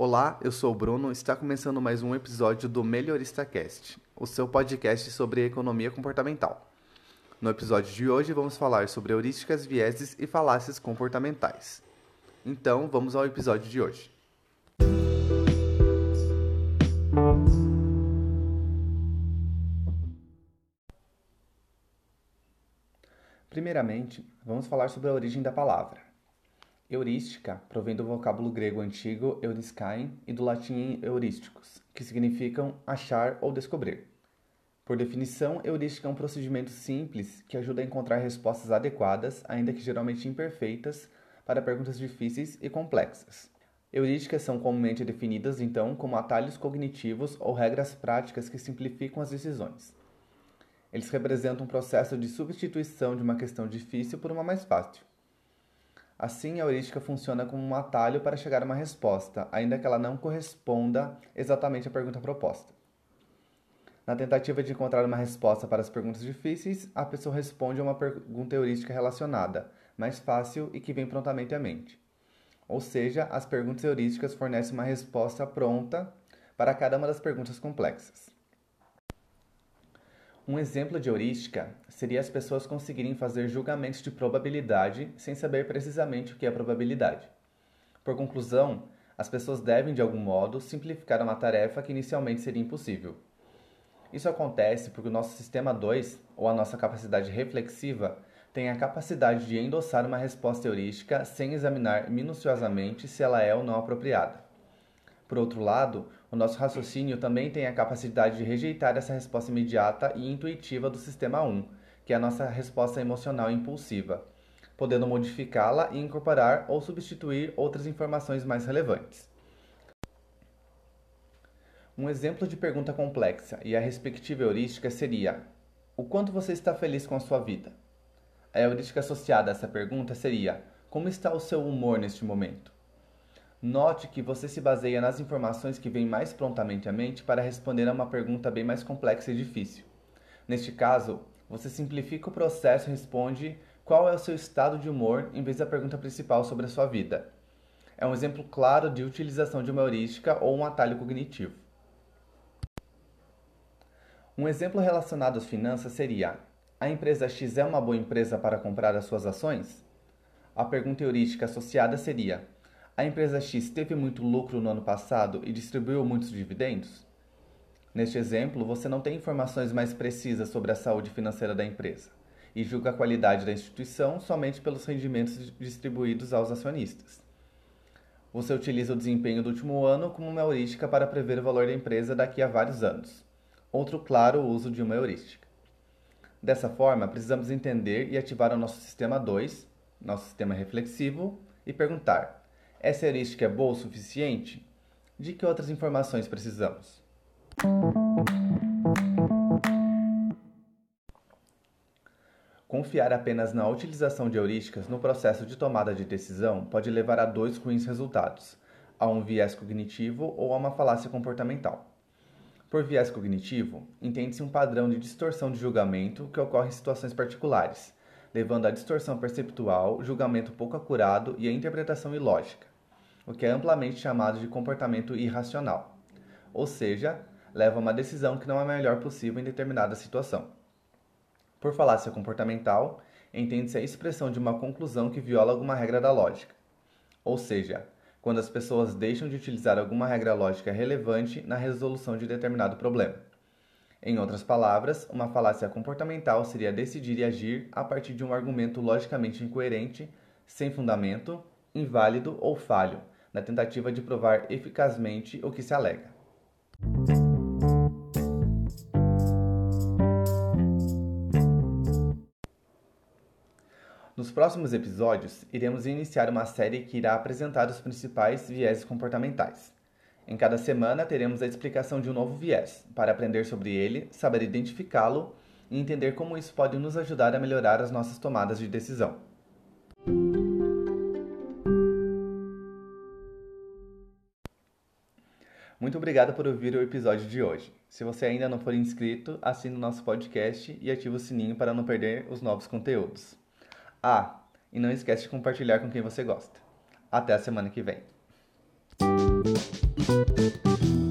Olá, eu sou o Bruno. Está começando mais um episódio do Melhorista Cast, o seu podcast sobre economia comportamental. No episódio de hoje vamos falar sobre heurísticas, vieses e falácias comportamentais. Então, vamos ao episódio de hoje. Primeiramente, vamos falar sobre a origem da palavra. Heurística provém do vocábulo grego antigo euriskain e do latim heurísticos, que significam achar ou descobrir. Por definição, heurística é um procedimento simples que ajuda a encontrar respostas adequadas, ainda que geralmente imperfeitas, para perguntas difíceis e complexas. Heurísticas são comumente definidas, então, como atalhos cognitivos ou regras práticas que simplificam as decisões. Eles representam um processo de substituição de uma questão difícil por uma mais fácil. Assim, a heurística funciona como um atalho para chegar a uma resposta, ainda que ela não corresponda exatamente à pergunta proposta. Na tentativa de encontrar uma resposta para as perguntas difíceis, a pessoa responde a uma pergunta heurística relacionada, mais fácil e que vem prontamente à mente. Ou seja, as perguntas heurísticas fornecem uma resposta pronta para cada uma das perguntas complexas. Um exemplo de heurística seria as pessoas conseguirem fazer julgamentos de probabilidade sem saber precisamente o que é probabilidade. Por conclusão, as pessoas devem, de algum modo, simplificar uma tarefa que inicialmente seria impossível. Isso acontece porque o nosso sistema 2, ou a nossa capacidade reflexiva, tem a capacidade de endossar uma resposta heurística sem examinar minuciosamente se ela é ou não apropriada. Por outro lado, o nosso raciocínio também tem a capacidade de rejeitar essa resposta imediata e intuitiva do sistema 1, que é a nossa resposta emocional impulsiva, podendo modificá-la e incorporar ou substituir outras informações mais relevantes. Um exemplo de pergunta complexa e a respectiva heurística seria: O quanto você está feliz com a sua vida? A heurística associada a essa pergunta seria: Como está o seu humor neste momento? Note que você se baseia nas informações que vêm mais prontamente à mente para responder a uma pergunta bem mais complexa e difícil. Neste caso, você simplifica o processo e responde qual é o seu estado de humor em vez da pergunta principal sobre a sua vida. É um exemplo claro de utilização de uma heurística ou um atalho cognitivo. Um exemplo relacionado às finanças seria: a empresa X é uma boa empresa para comprar as suas ações? A pergunta heurística associada seria: a empresa X teve muito lucro no ano passado e distribuiu muitos dividendos? Neste exemplo, você não tem informações mais precisas sobre a saúde financeira da empresa e julga a qualidade da instituição somente pelos rendimentos distribuídos aos acionistas. Você utiliza o desempenho do último ano como uma heurística para prever o valor da empresa daqui a vários anos. Outro claro uso de uma heurística. Dessa forma, precisamos entender e ativar o nosso sistema 2, nosso sistema reflexivo, e perguntar: essa heurística é boa o suficiente? De que outras informações precisamos? Confiar apenas na utilização de heurísticas no processo de tomada de decisão pode levar a dois ruins resultados: a um viés cognitivo ou a uma falácia comportamental. Por viés cognitivo, entende-se um padrão de distorção de julgamento que ocorre em situações particulares, levando à distorção perceptual, julgamento pouco acurado e a interpretação ilógica, o que é amplamente chamado de comportamento irracional, ou seja, leva a uma decisão que não é a melhor possível em determinada situação. Por falácia comportamental, entende-se a expressão de uma conclusão que viola alguma regra da lógica, ou seja, quando as pessoas deixam de utilizar alguma regra lógica relevante na resolução de determinado problema. Em outras palavras, uma falácia comportamental seria decidir e agir a partir de um argumento logicamente incoerente, sem fundamento, inválido ou falho, na tentativa de provar eficazmente o que se alega. Nos próximos episódios, iremos iniciar uma série que irá apresentar os principais vieses comportamentais. Em cada semana teremos a explicação de um novo viés, para aprender sobre ele, saber identificá-lo e entender como isso pode nos ajudar a melhorar as nossas tomadas de decisão. Muito obrigado por ouvir o episódio de hoje. Se você ainda não for inscrito, assine o nosso podcast e ative o sininho para não perder os novos conteúdos. Ah, e não esquece de compartilhar com quem você gosta. Até a semana que vem. Thank you.